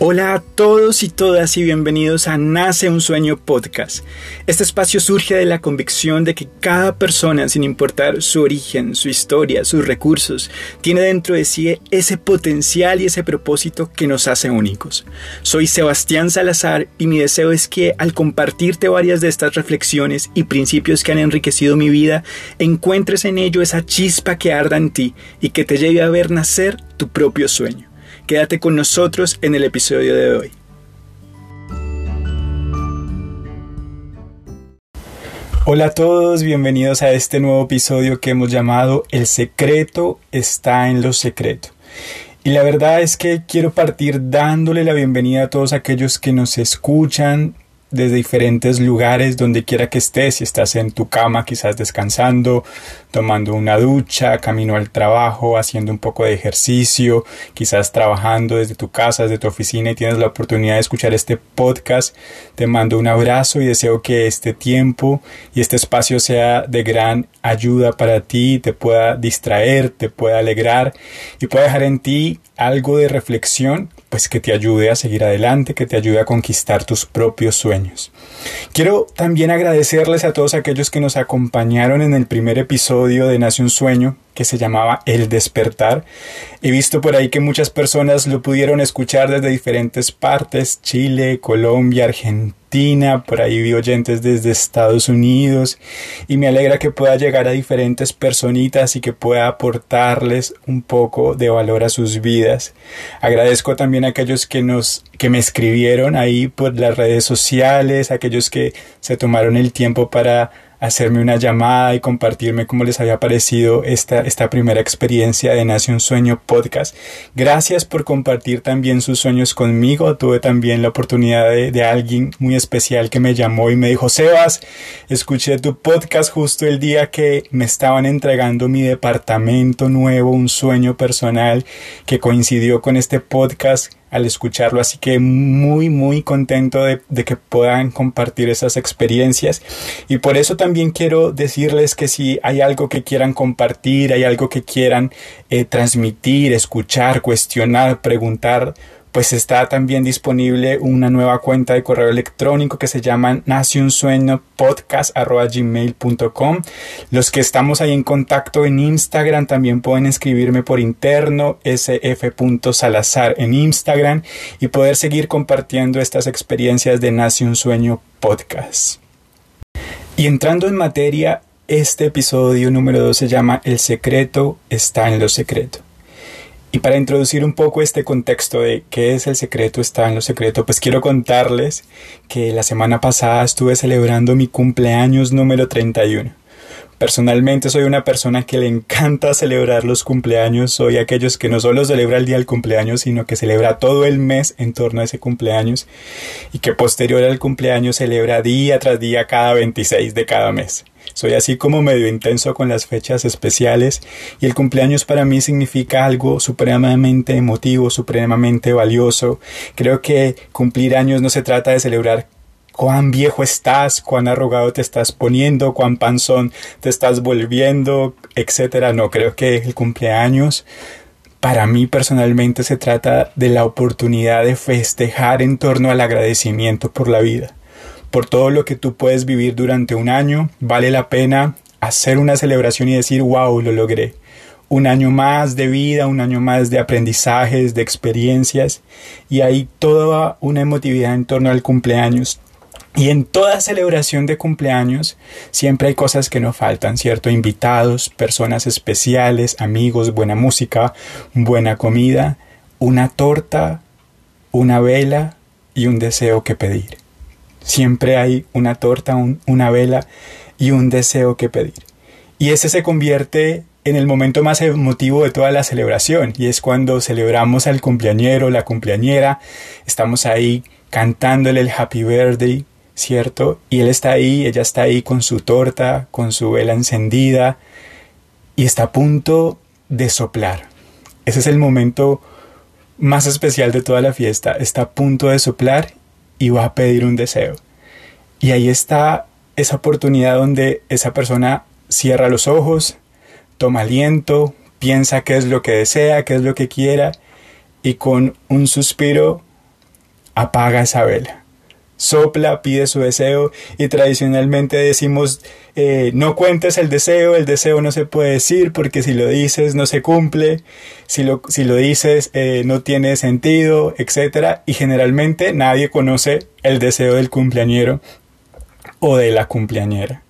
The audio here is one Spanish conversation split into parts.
Hola a todos y todas y bienvenidos a Nace un Sueño Podcast. Este espacio surge de la convicción de que cada persona, sin importar su origen, su historia, sus recursos, tiene dentro de sí ese potencial y ese propósito que nos hace únicos. Soy Sebastián Salazar y mi deseo es que al compartirte varias de estas reflexiones y principios que han enriquecido mi vida, encuentres en ello esa chispa que arda en ti y que te lleve a ver nacer tu propio sueño. Quédate con nosotros en el episodio de hoy. Hola a todos, bienvenidos a este nuevo episodio que hemos llamado El secreto está en lo secreto. Y la verdad es que quiero partir dándole la bienvenida a todos aquellos que nos escuchan desde diferentes lugares, donde quiera que estés, si estás en tu cama quizás descansando, tomando una ducha, camino al trabajo, haciendo un poco de ejercicio, quizás trabajando desde tu casa, desde tu oficina y tienes la oportunidad de escuchar este podcast, te mando un abrazo y deseo que este tiempo y este espacio sea de gran ayuda para ti, te pueda distraer, te pueda alegrar y pueda dejar en ti algo de reflexión, pues que te ayude a seguir adelante, que te ayude a conquistar tus propios sueños. Quiero también agradecerles a todos aquellos que nos acompañaron en el primer episodio de Nace un Sueño, que se llamaba El despertar. He visto por ahí que muchas personas lo pudieron escuchar desde diferentes partes, Chile, Colombia, Argentina, por ahí vi oyentes desde Estados Unidos y me alegra que pueda llegar a diferentes personitas y que pueda aportarles un poco de valor a sus vidas. Agradezco también a aquellos que nos que me escribieron ahí por las redes sociales, aquellos que se tomaron el tiempo para hacerme una llamada y compartirme cómo les había parecido esta, esta primera experiencia de Nace un Sueño podcast. Gracias por compartir también sus sueños conmigo. Tuve también la oportunidad de, de alguien muy especial que me llamó y me dijo, Sebas, escuché tu podcast justo el día que me estaban entregando mi departamento nuevo, un sueño personal que coincidió con este podcast al escucharlo, así que muy muy contento de, que puedan compartir esas experiencias. Y por eso también quiero decirles que si hay algo que quieran compartir, hay algo que quieran eh, transmitir, escuchar, cuestionar, preguntar, pues está también disponible una nueva cuenta de correo electrónico que se llama naciunsueñopodcast.gmail.com Los que estamos ahí en contacto en Instagram también pueden escribirme por interno sf.salazar en Instagram y poder seguir compartiendo estas experiencias de Nace Sueño Podcast. Y entrando en materia, este episodio número 2 se llama El secreto está en lo secreto. Y para introducir un poco este contexto de qué es el secreto está en lo secreto, pues quiero contarles que la semana pasada estuve celebrando mi cumpleaños número 31. Personalmente soy una persona que le encanta celebrar los cumpleaños, soy aquellos que no solo celebra el día del cumpleaños, sino que celebra todo el mes en torno a ese cumpleaños y que posterior al cumpleaños celebra día tras día cada 26 de cada mes. Soy así como medio intenso con las fechas especiales y el cumpleaños para mí significa algo supremamente emotivo, supremamente valioso. Creo que cumplir años no se trata de celebrar cuán viejo estás, cuán arrogado te estás poniendo, cuán panzón te estás volviendo, etcétera. No, creo que el cumpleaños para mí personalmente se trata de la oportunidad de festejar en torno al agradecimiento por la vida por todo lo que tú puedes vivir durante un año. Vale la pena hacer una celebración y decir, wow, lo logré. Un año más de vida, un año más de aprendizajes, de experiencias y hay toda una emotividad en torno al cumpleaños. Y en toda celebración de cumpleaños siempre hay cosas que no faltan, ¿cierto? Invitados, personas especiales, amigos, buena música, buena comida, una torta, una vela y un deseo que pedir. Siempre hay una torta, una vela y un deseo que pedir. Y ese se convierte en el momento más emotivo de toda la celebración y es cuando celebramos al cumpleañero, la cumpleañera, estamos ahí cantándole el happy birthday, ¿cierto? Y él está ahí, ella está ahí con su torta, con su vela encendida y está a punto de soplar. Ese es el momento más especial de toda la fiesta, está a punto de soplar y va a pedir un deseo. Y ahí está esa oportunidad donde esa persona cierra los ojos, toma aliento, piensa qué es lo que desea, qué es lo que quiera y con un suspiro apaga esa vela sopla, pide su deseo y tradicionalmente decimos eh, no cuentes el deseo, el deseo no se puede decir porque si lo dices no se cumple, si lo, si lo dices eh, no tiene sentido, etc. Y generalmente nadie conoce el deseo del cumpleañero o de la cumpleañera.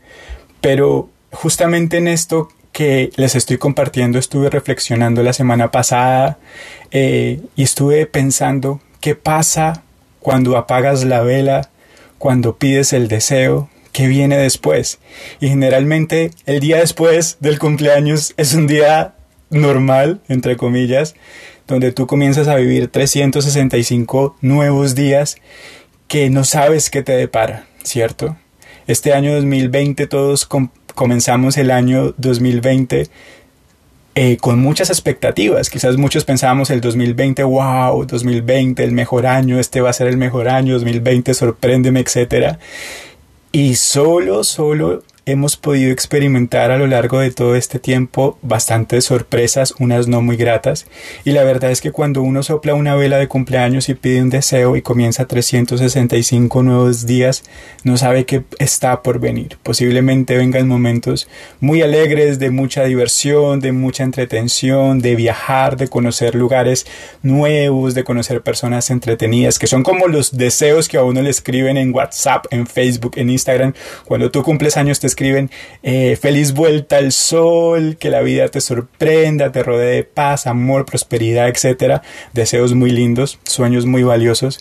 Pero justamente en esto que les estoy compartiendo estuve reflexionando la semana pasada eh, y estuve pensando qué pasa cuando apagas la vela, cuando pides el deseo, ¿qué viene después? Y generalmente el día después del cumpleaños es un día normal, entre comillas, donde tú comienzas a vivir 365 nuevos días que no sabes qué te depara, ¿cierto? Este año 2020 todos comenzamos el año 2020 eh, con muchas expectativas. Quizás muchos pensábamos el 2020, wow, 2020, el mejor año, este va a ser el mejor año, 2020, sorpréndeme, etc. Y solo, solo hemos podido experimentar a lo largo de todo este tiempo bastantes sorpresas, unas no muy gratas, y la verdad es que cuando uno sopla una vela de cumpleaños y pide un deseo y comienza 365 nuevos días, no sabe qué está por venir. Posiblemente vengan momentos muy alegres, de mucha diversión, de mucha entretención, de viajar, de conocer lugares nuevos, de conocer personas entretenidas, que son como los deseos que a uno le escriben en WhatsApp, en Facebook, en Instagram. Cuando tú cumples años te escriben eh, feliz vuelta al sol, que la vida te sorprenda, te rodee de paz, amor, prosperidad, etcétera, deseos muy lindos, sueños muy valiosos,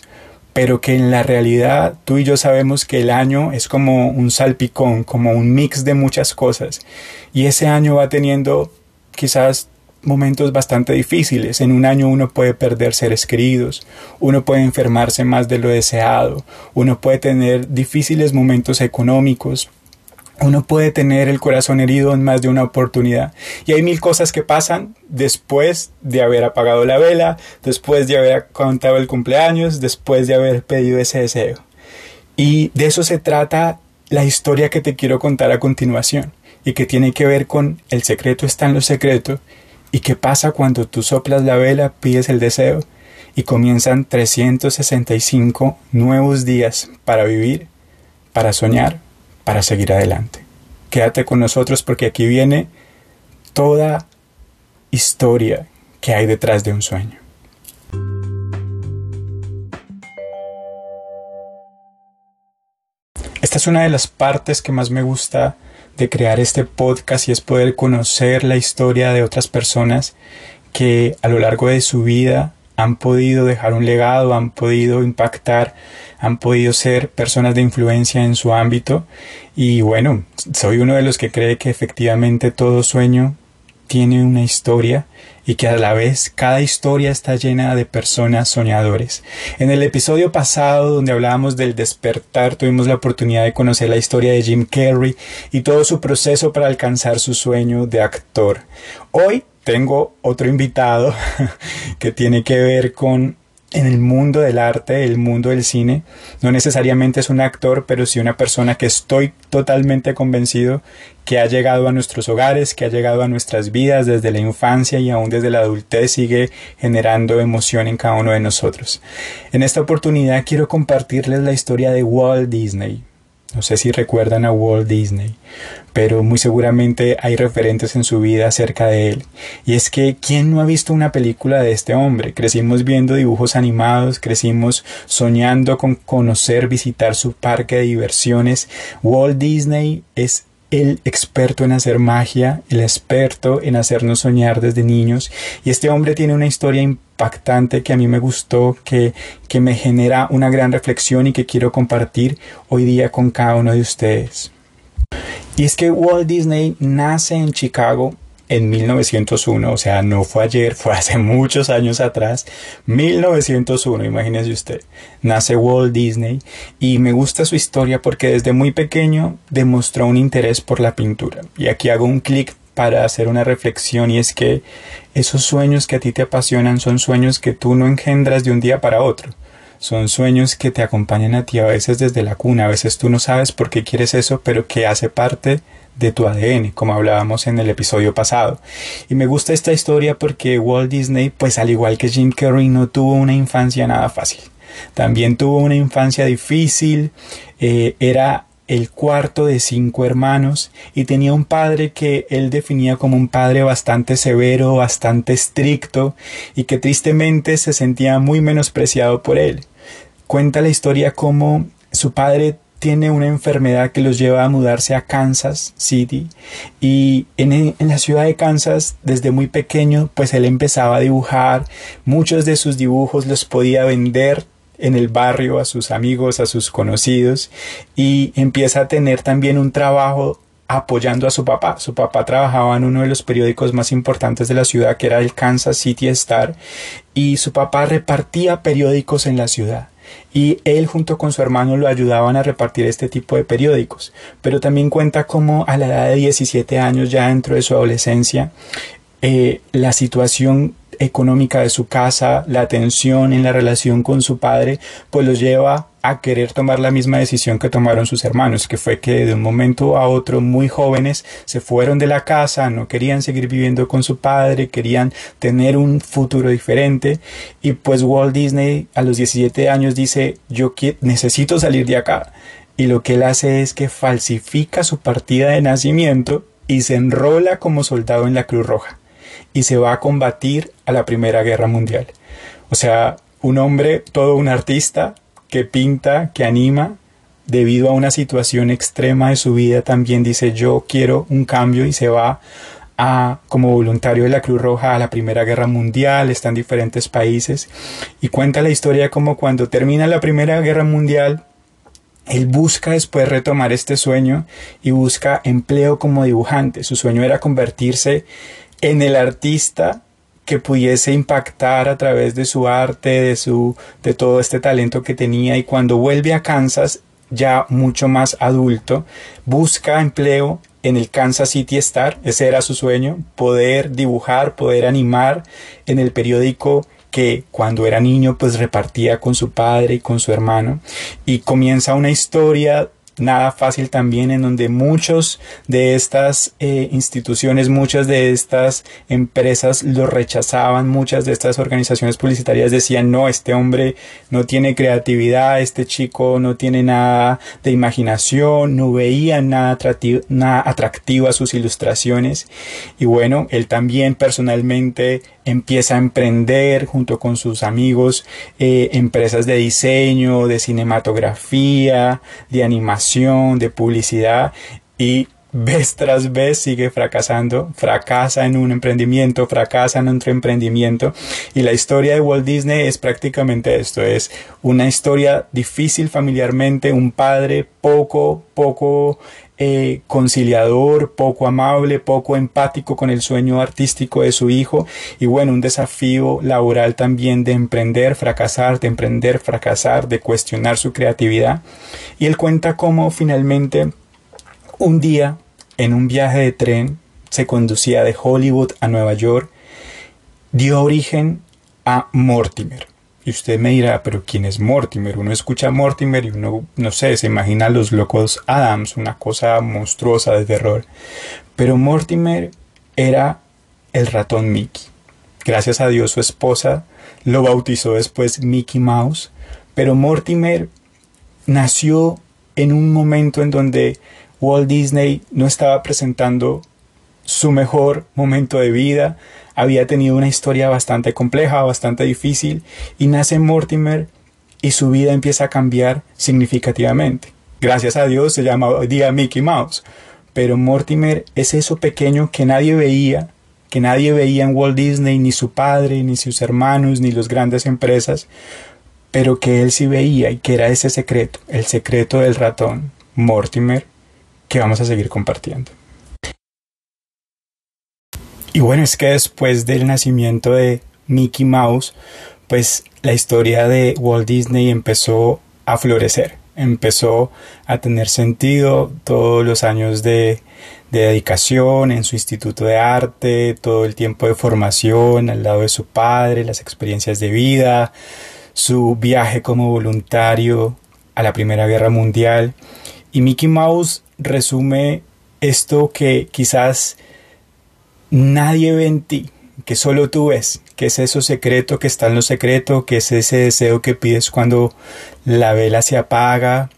pero que en la realidad tú y yo sabemos que el año es como un salpicón, como un mix de muchas cosas, y ese año va teniendo quizás momentos bastante difíciles. En un año uno puede perder seres queridos, uno puede enfermarse más de lo deseado, uno puede tener difíciles momentos económicos, uno puede tener el corazón herido en más de una oportunidad. Y hay mil cosas que pasan después de haber apagado la vela, después de haber contado el cumpleaños, después de haber pedido ese deseo. Y de eso se trata la historia que te quiero contar a continuación y que tiene que ver con el secreto está en lo secreto y qué pasa cuando tú soplas la vela, pides el deseo y comienzan 365 nuevos días para vivir, para soñar para seguir adelante. Quédate con nosotros porque aquí viene toda historia que hay detrás de un sueño. Esta es una de las partes que más me gusta de crear este podcast y es poder conocer la historia de otras personas que a lo largo de su vida han podido dejar un legado, han podido impactar, han podido ser personas de influencia en su ámbito y bueno, soy uno de los que cree que efectivamente todo sueño tiene una historia y que a la vez cada historia está llena de personas soñadores. En el episodio pasado donde hablábamos del despertar tuvimos la oportunidad de conocer la historia de Jim Carrey y todo su proceso para alcanzar su sueño de actor. Hoy tengo otro invitado que tiene que ver con en el mundo del arte, el mundo del cine, no necesariamente es un actor, pero sí una persona que estoy totalmente convencido que ha llegado a nuestros hogares, que ha llegado a nuestras vidas desde la infancia y aún desde la adultez sigue generando emoción en cada uno de nosotros. En esta oportunidad quiero compartirles la historia de Walt Disney, no sé si recuerdan a Walt Disney, pero muy seguramente hay referentes en su vida acerca de él. Y es que, ¿quién no ha visto una película de este hombre? Crecimos viendo dibujos animados, crecimos soñando con conocer, visitar su parque de diversiones. Walt Disney es el experto en hacer magia, el experto en hacernos soñar desde niños. Y este hombre tiene una historia impactante que a mí me gustó, que, que me genera una gran reflexión y que quiero compartir hoy día con cada uno de ustedes. Y es que Walt Disney nace en Chicago en 1901, o sea, no fue ayer, fue hace muchos años atrás, 1901, imagínese usted, nace Walt Disney y me gusta su historia porque desde muy pequeño demostró un interés por la pintura. Y aquí hago un clic para hacer una reflexión y es que esos sueños que a ti te apasionan son sueños que tú no engendras de un día para otro. Son sueños que te acompañan a ti a veces desde la cuna, a veces tú no sabes por qué quieres eso, pero que hace parte de tu ADN, como hablábamos en el episodio pasado. Y me gusta esta historia porque Walt Disney, pues al igual que Jim Carrey, no tuvo una infancia nada fácil. También tuvo una infancia difícil, eh, era el cuarto de cinco hermanos y tenía un padre que él definía como un padre bastante severo, bastante estricto y que tristemente se sentía muy menospreciado por él. Cuenta la historia como su padre tiene una enfermedad que los lleva a mudarse a Kansas City. Y en, la ciudad de Kansas desde muy pequeño pues él empezaba a dibujar. Muchos de sus dibujos los podía vender en el barrio a sus amigos a sus conocidos. Y empieza a tener también un trabajo apoyando a su papá. Su papá trabajaba en uno de los periódicos más importantes de la ciudad que era el Kansas City Star. Y su papá repartía periódicos en la ciudad y él junto con su hermano lo ayudaban a repartir este tipo de periódicos. Pero también cuenta cómo a la edad de 17 años, ya dentro de su adolescencia, eh, la situación económica de su casa, la tensión en la relación con su padre, pues los lleva a querer tomar la misma decisión que tomaron sus hermanos, que fue que de un momento a otro muy jóvenes se fueron de la casa, no querían seguir viviendo con su padre, querían tener un futuro diferente. Y pues Walt Disney a los 17 años dice yo necesito salir de acá y lo que él hace es que falsifica su partida de nacimiento y se enrola como soldado en la Cruz Roja. Y se va a combatir a la Primera Guerra Mundial. O sea, un hombre, todo un artista, que pinta, que anima, debido a una situación extrema de su vida, también dice yo quiero un cambio y se va a, como voluntario de la Cruz Roja a la Primera Guerra Mundial, está en diferentes países y cuenta la historia como cuando termina la Primera Guerra Mundial, él busca después retomar este sueño y busca empleo como dibujante. Su sueño era convertirse en el artista que pudiese impactar a través de su arte, de su de todo este talento que tenía y cuando vuelve a Kansas ya mucho más adulto, busca empleo en el Kansas City Star, ese era su sueño, poder dibujar, poder animar en el periódico que cuando era niño pues repartía con su padre y con su hermano. Y comienza una historia nada fácil también en donde muchos de estas eh, instituciones, muchas de estas empresas lo rechazaban, muchas de estas organizaciones publicitarias decían no, este hombre no tiene creatividad, este chico no tiene nada de imaginación, no veía nada nada atractivo a sus ilustraciones y bueno, él también personalmente empieza a emprender junto con sus amigos eh, empresas de diseño, de cinematografía, de animación, de publicidad y vez tras vez sigue fracasando, fracasa en un emprendimiento, fracasa en otro emprendimiento. Y la historia de Walt Disney es prácticamente esto, es una historia difícil familiarmente, un padre poco, poco eh, conciliador, poco amable, poco empático con el sueño artístico de su hijo y bueno, un desafío laboral también de emprender, fracasar, de emprender, fracasar, de cuestionar su creatividad. Y él cuenta cómo finalmente un día en un viaje de tren se conducía de Hollywood a Nueva York, dio origen a Mortimer. Y usted me dirá, pero ¿quién es Mortimer? Uno escucha a Mortimer y uno, no sé, se imagina a los locos Adams, una cosa monstruosa de terror. Pero Mortimer era el ratón Mickey. Gracias a Dios su esposa lo bautizó después Mickey Mouse. Pero Mortimer nació en un momento en donde Walt Disney no estaba presentando su mejor momento de vida, había tenido una historia bastante compleja, bastante difícil, y nace Mortimer y su vida empieza a cambiar significativamente. Gracias a Dios se llama hoy día Mickey Mouse, pero Mortimer es eso pequeño que nadie veía, que nadie veía en Walt Disney, ni su padre, ni sus hermanos, ni las grandes empresas, pero que él sí veía y que era ese secreto, el secreto del ratón, Mortimer, que vamos a seguir compartiendo. Y bueno, es que después del nacimiento de Mickey Mouse, pues la historia de Walt Disney empezó a florecer, empezó a tener sentido todos los años de, dedicación en su instituto de arte, todo el tiempo de formación al lado de su padre, las experiencias de vida, su viaje como voluntario a la Primera Guerra Mundial. Y Mickey Mouse resume esto que quizás nadie ve en ti, que solo tú ves, ¿Qué es eso secreto que está en lo secreto? ¿Qué es ese deseo que pides cuando la vela se apaga?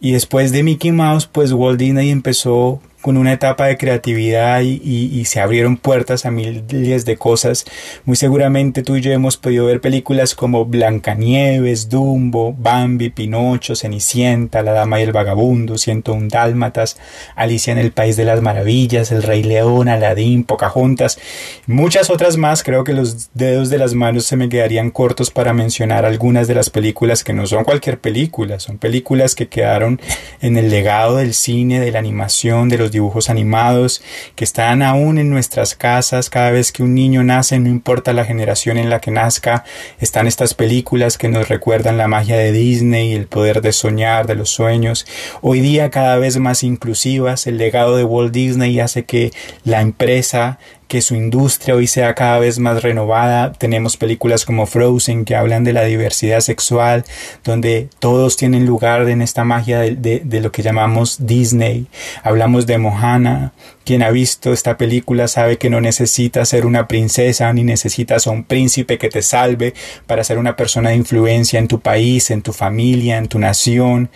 Y después de Mickey Mouse, pues Walt Disney empezó con una etapa de creatividad y, se abrieron puertas a miles de cosas. Muy seguramente tú y yo hemos podido ver películas como Blancanieves, Dumbo, Bambi, Pinocho, Cenicienta, La Dama y el Vagabundo, un Dálmatas, Alicia en el País de las Maravillas, El Rey León, Aladín, Pocahontas, muchas otras más. Creo que los dedos de las manos se me quedarían cortos para mencionar algunas de las películas que no son cualquier película, son películas que quedaron en el legado del cine, de la animación, de los dibujos animados que están aún en nuestras casas. Cada vez que un niño nace, no importa la generación en la que nazca, están estas películas que nos recuerdan la magia de Disney, el poder de soñar, de los sueños, hoy día cada vez más inclusivas, el legado de Walt Disney hace que la empresa que su industria hoy sea cada vez más renovada. Tenemos películas como Frozen que hablan de la diversidad sexual, donde todos tienen lugar en esta magia de, de, lo que llamamos Disney. Hablamos de Mohana. Quien ha visto esta película sabe que no necesitas ser una princesa ni necesitas a un príncipe que te salve para ser una persona de influencia en tu país, en tu familia, en tu nación.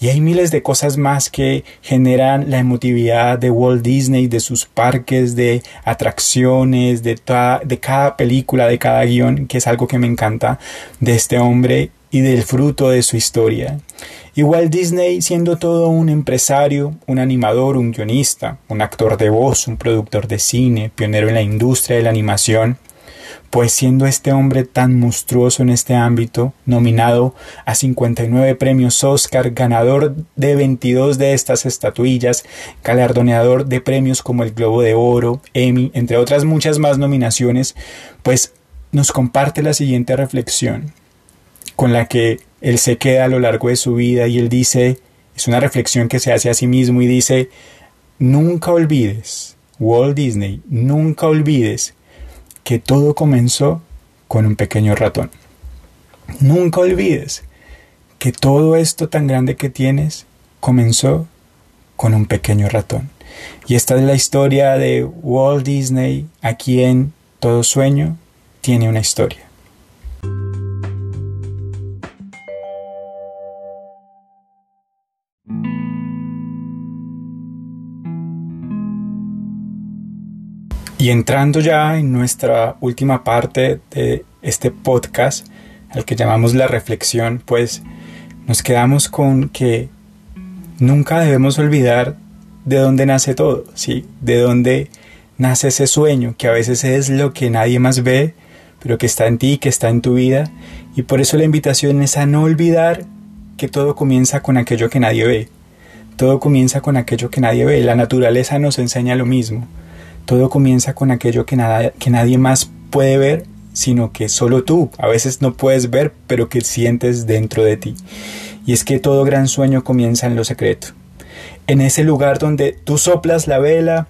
Y hay miles de cosas más que generan la emotividad de Walt Disney, de sus parques, de atracciones, de, de cada película, de cada guion, que es algo que me encanta de este hombre y del fruto de su historia. Y Walt Disney siendo todo un empresario, un animador, un guionista, un actor de voz, un productor de cine, pionero en la industria de la animación, pues siendo este hombre tan monstruoso en este ámbito, nominado a 59 premios Oscar, ganador de 22 de estas estatuillas, galardoneador de premios como el Globo de Oro, Emmy, entre otras muchas más nominaciones, pues nos comparte la siguiente reflexión con la que él se queda a lo largo de su vida y él dice, es una reflexión que se hace a sí mismo y dice, nunca olvides, Walt Disney, nunca olvides que todo comenzó con un pequeño ratón. Nunca olvides que todo esto tan grande que tienes comenzó con un pequeño ratón. Y esta es la historia de Walt Disney, a quien todo sueño tiene una historia. Y entrando ya en nuestra última parte de este podcast, al que llamamos la reflexión, pues nos quedamos con que nunca debemos olvidar de dónde nace todo, ¿sí? De dónde nace ese sueño, que a veces es lo que nadie más ve, pero que está en ti, que está en tu vida. Y por eso la invitación es a no olvidar que todo comienza con aquello que nadie ve. Todo comienza con aquello que nadie ve. La naturaleza nos enseña lo mismo. Todo comienza con aquello que, nada, que nadie más puede ver, sino que solo tú a veces no puedes ver, pero que sientes dentro de ti. Y es que todo gran sueño comienza en lo secreto. En ese lugar donde tú soplas la vela,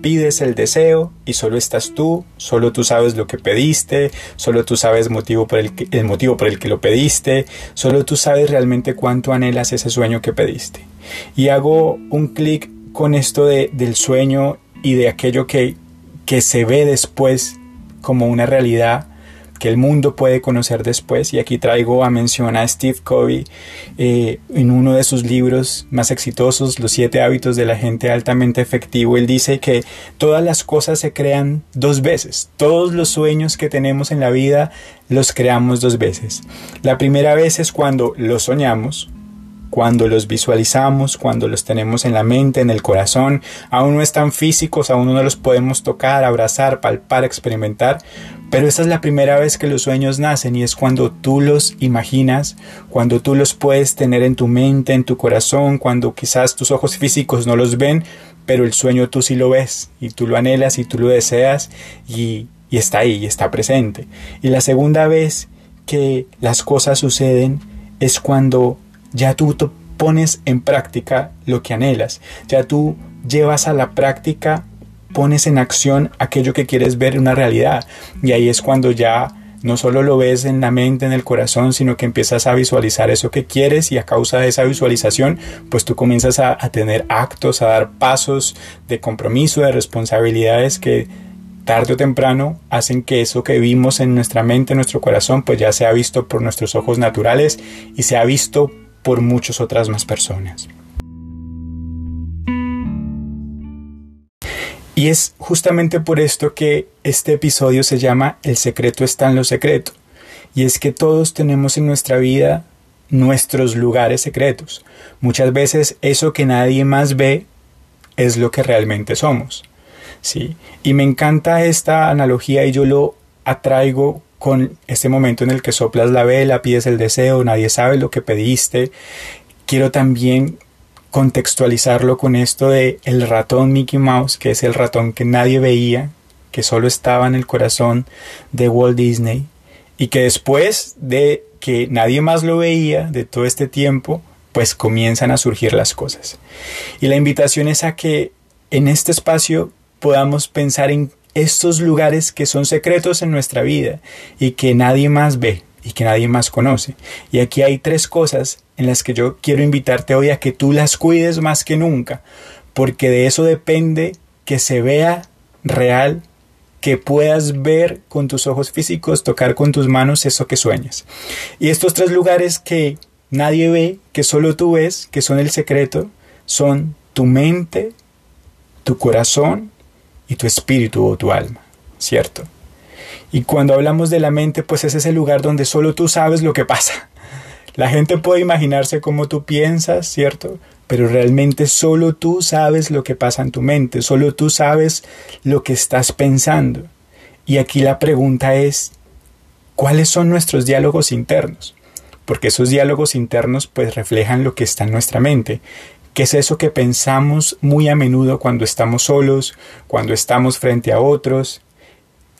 pides el deseo y solo estás tú, solo tú sabes lo que pediste, solo tú sabes motivo por el, el motivo por el que lo pediste, solo tú sabes realmente cuánto anhelas ese sueño que pediste. Y hago un clic con esto de, del sueño y de aquello que, que se ve después como una realidad que el mundo puede conocer después. Y aquí traigo a mención a Steve Covey eh, en uno de sus libros más exitosos, Los siete hábitos de la gente altamente efectivo. Él dice que todas las cosas se crean dos veces. Todos los sueños que tenemos en la vida los creamos dos veces. La primera vez es cuando los soñamos, cuando los visualizamos, cuando los tenemos en la mente, en el corazón, aún no están físicos, aún no los podemos tocar, abrazar, palpar, experimentar, pero esa es la primera vez que los sueños nacen y es cuando tú los imaginas, cuando tú los puedes tener en tu mente, en tu corazón, cuando quizás tus ojos físicos no los ven, pero el sueño tú sí lo ves y tú lo anhelas y tú lo deseas y, y está ahí y está presente. Y la segunda vez que las cosas suceden es cuando ya tú pones en práctica lo que anhelas, ya tú llevas a la práctica, pones en acción aquello que quieres ver en una realidad. Y ahí es cuando ya no solo lo ves en la mente, en el corazón, sino que empiezas a visualizar eso que quieres y a causa de esa visualización, pues tú comienzas a, tener actos, a dar pasos de compromiso, de responsabilidades que tarde o temprano hacen que eso que vimos en nuestra mente, en nuestro corazón, pues ya sea visto por nuestros ojos naturales y sea visto por muchas otras más personas. Y es justamente por esto que este episodio se llama El secreto está en lo secreto. Y es que todos tenemos en nuestra vida nuestros lugares secretos. Muchas veces eso que nadie más ve es lo que realmente somos. ¿sí? Y me encanta esta analogía y yo lo atraigo con este momento en el que soplas la vela, pides el deseo, nadie sabe lo que pediste. Quiero también contextualizarlo con esto de el ratón Mickey Mouse, que es el ratón que nadie veía, que solo estaba en el corazón de Walt Disney y que después de que nadie más lo veía de todo este tiempo, pues comienzan a surgir las cosas. Y la invitación es a que en este espacio podamos pensar en estos lugares que son secretos en nuestra vida y que nadie más ve y que nadie más conoce. Y aquí hay tres cosas en las que yo quiero invitarte hoy a que tú las cuides más que nunca, porque de eso depende que se vea real, que puedas ver con tus ojos físicos, tocar con tus manos eso que sueñas. Y estos tres lugares que nadie ve, que solo tú ves, que son el secreto, son tu mente, tu corazón y tu espíritu o tu alma, ¿cierto? Y cuando hablamos de la mente, pues es ese lugar donde solo tú sabes lo que pasa. La gente puede imaginarse cómo tú piensas, ¿cierto? Pero realmente solo tú sabes lo que pasa en tu mente, solo tú sabes lo que estás pensando. Y aquí la pregunta es, ¿cuáles son nuestros diálogos internos? Porque esos diálogos internos pues reflejan lo que está en nuestra mente. ¿Qué es eso que pensamos muy a menudo cuando estamos solos, cuando estamos frente a otros?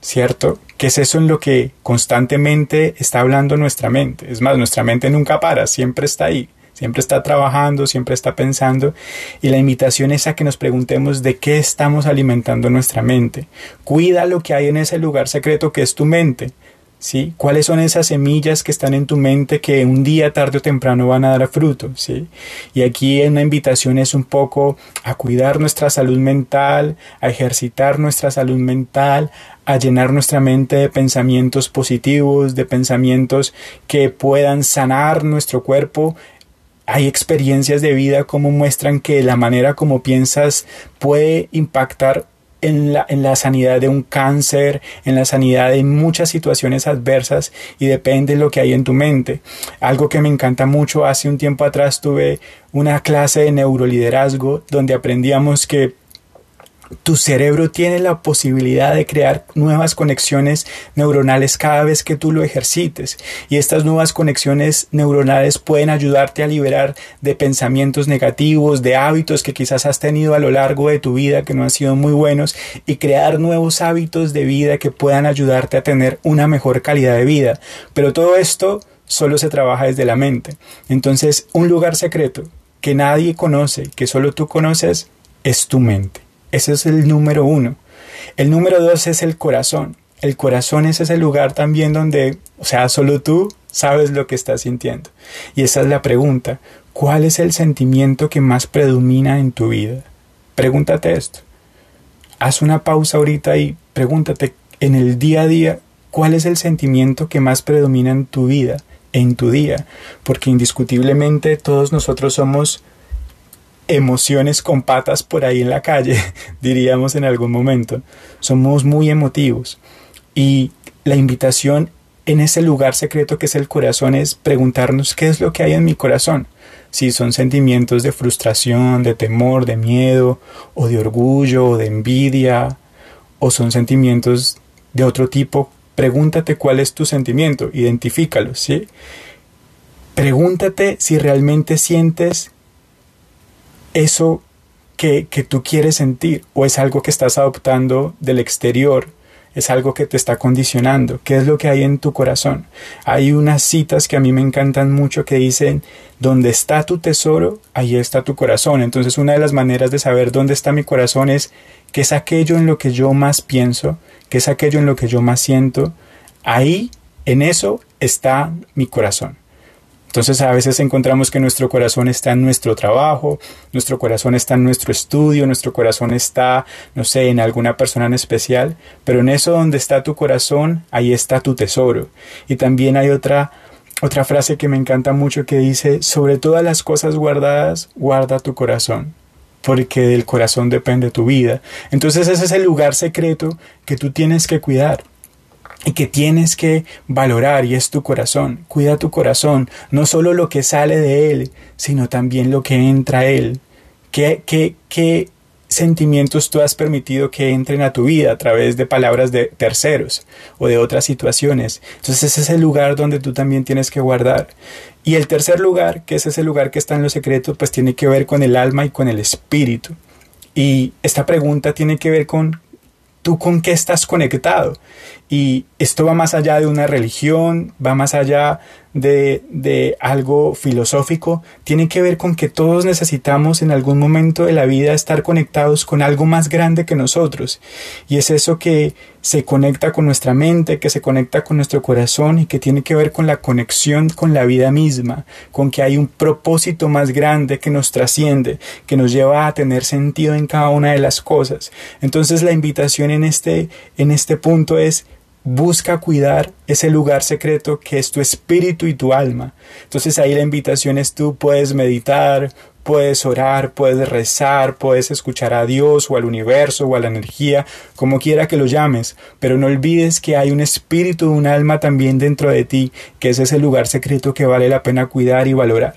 ¿Cierto? ¿Qué es eso en lo que constantemente está hablando nuestra mente? Es más, nuestra mente nunca para, siempre está ahí, siempre está trabajando, siempre está pensando. Y la invitación es a que nos preguntemos de qué estamos alimentando nuestra mente. Cuida lo que hay en ese lugar secreto que es tu mente. ¿Sí? ¿Cuáles son esas semillas que están en tu mente que un día, tarde o temprano van a dar fruto, ¿sí? Y aquí una invitación es un poco a cuidar nuestra salud mental, a ejercitar nuestra salud mental, a llenar nuestra mente de pensamientos positivos, de pensamientos que puedan sanar nuestro cuerpo hay experiencias de vida como muestran que la manera como piensas puede impactar en la, en la sanidad de un cáncer, en la sanidad de muchas situaciones adversas y depende de lo que hay en tu mente. Algo que me encanta mucho, hace un tiempo atrás tuve una clase de neuroliderazgo donde aprendíamos que tu cerebro tiene la posibilidad de crear nuevas conexiones neuronales cada vez que tú lo ejercites y estas nuevas conexiones neuronales pueden ayudarte a liberar de pensamientos negativos, de hábitos que quizás has tenido a lo largo de tu vida que no han sido muy buenos y crear nuevos hábitos de vida que puedan ayudarte a tener una mejor calidad de vida. Pero todo esto solo se trabaja desde la mente. Entonces, un lugar secreto que nadie conoce, que solo tú conoces, es tu mente. Ese es el número uno. El número dos es el corazón. El corazón es ese lugar también donde, o sea, solo tú sabes lo que estás sintiendo. Y esa es la pregunta. ¿Cuál es el sentimiento que más predomina en tu vida? Pregúntate esto. Haz una pausa ahorita y pregúntate en el día a día cuál es el sentimiento que más predomina en tu vida, en tu día, porque indiscutiblemente todos nosotros somos emociones con patas por ahí en la calle, diríamos en algún momento. Somos muy emotivos. Y la invitación en ese lugar secreto que es el corazón es preguntarnos qué es lo que hay en mi corazón. Si son sentimientos de frustración, de temor, de miedo, o de orgullo, o de envidia, o son sentimientos de otro tipo, pregúntate cuál es tu sentimiento, identifícalo, ¿sí? Pregúntate si realmente sientes eso que, que, tú quieres sentir o es algo que estás adoptando del exterior, es algo que te está condicionando. ¿Qué es lo que hay en tu corazón? Hay unas citas que a mí me encantan mucho que dicen, donde está tu tesoro, ahí está tu corazón. Entonces una de las maneras de saber dónde está mi corazón es qué es aquello en lo que yo más pienso, qué es aquello en lo que yo más siento. Ahí, en eso, está mi corazón. Entonces a veces encontramos que nuestro corazón está en nuestro trabajo, nuestro corazón está en nuestro estudio, nuestro corazón está, no sé, en alguna persona en especial, pero en eso donde está tu corazón, ahí está tu tesoro. Y también hay otra otra frase que me encanta mucho que dice, sobre todas las cosas guardadas, guarda tu corazón, porque del corazón depende tu vida. Entonces ese es el lugar secreto que tú tienes que cuidar y que tienes que valorar y es tu corazón. Cuida tu corazón, no solo lo que sale de él, sino también lo que entra a él. ¿Qué, qué, qué sentimientos tú has permitido que entren a tu vida a través de palabras de terceros o de otras situaciones. Entonces ese es el lugar donde tú también tienes que guardar. Y el tercer lugar, que es ese lugar que está en lo secreto, pues tiene que ver con el alma y con el espíritu. Y esta pregunta tiene que ver con tú con qué estás conectado. Y esto va más allá de una religión, va más allá de, de, algo filosófico, tiene que ver con que todos necesitamos en algún momento de la vida estar conectados con algo más grande que nosotros. Y es eso que se conecta con nuestra mente, que se conecta con nuestro corazón y que tiene que ver con la conexión con la vida misma, con que hay un propósito más grande que nos trasciende, que nos lleva a tener sentido en cada una de las cosas. Entonces la invitación en este, en este punto es Busca cuidar ese lugar secreto que es tu espíritu y tu alma. Entonces ahí la invitación es tú puedes meditar, puedes orar, puedes rezar, puedes escuchar a Dios o al universo o a la energía, como quiera que lo llames, pero no olvides que hay un espíritu, un alma también dentro de ti, que es ese lugar secreto que vale la pena cuidar y valorar.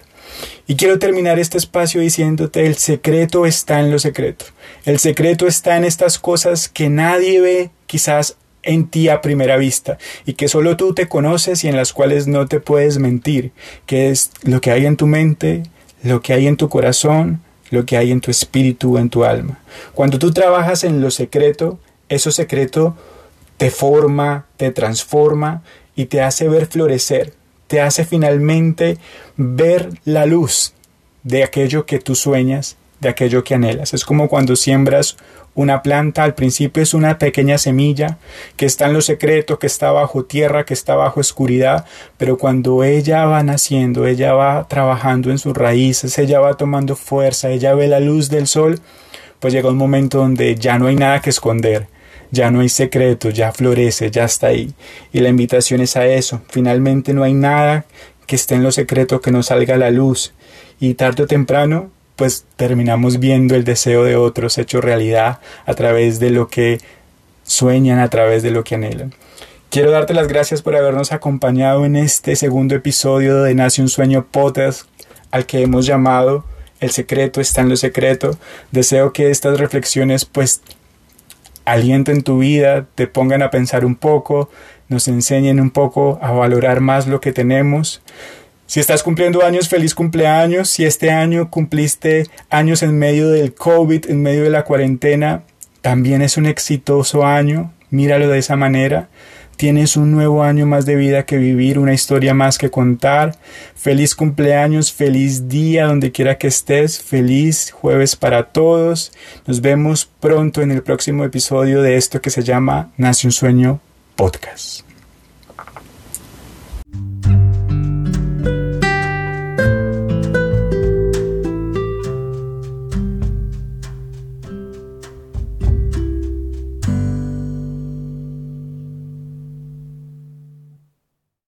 Y quiero terminar este espacio diciéndote, el secreto está en lo secreto. El secreto está en estas cosas que nadie ve, quizás en ti a primera vista y que solo tú te conoces y en las cuales no te puedes mentir, que es lo que hay en tu mente, lo que hay en tu corazón, lo que hay en tu espíritu, en tu alma. Cuando tú trabajas en lo secreto, eso secreto te forma, te transforma y te hace ver florecer, te hace finalmente ver la luz de aquello que tú sueñas, de aquello que anhelas. Es como cuando siembras una planta al principio es una pequeña semilla que está en lo secreto, que está bajo tierra, que está bajo oscuridad, pero cuando ella va naciendo, ella va trabajando en sus raíces, ella va tomando fuerza, ella ve la luz del sol, pues llega un momento donde ya no hay nada que esconder, ya no hay secreto, ya florece, ya está ahí. Y la invitación es a eso. Finalmente no hay nada que esté en lo secreto que no salga a la luz. Y tarde o temprano pues terminamos viendo el deseo de otros hecho realidad a través de lo que sueñan, a través de lo que anhelan. Quiero darte las gracias por habernos acompañado en este segundo episodio de Nace un Sueño Podcast al que hemos llamado El secreto está en lo secreto. Deseo que estas reflexiones pues alienten tu vida, te pongan a pensar un poco, nos enseñen un poco a valorar más lo que tenemos. Si estás cumpliendo años, feliz cumpleaños. Si este año cumpliste años en medio del COVID, en medio de la cuarentena, también es un exitoso año. Míralo de esa manera. Tienes un nuevo año más de vida que vivir, una historia más que contar. Feliz cumpleaños, feliz día donde quiera que estés, feliz jueves para todos. Nos vemos pronto en el próximo episodio de esto que se llama Nace un Sueño Podcast.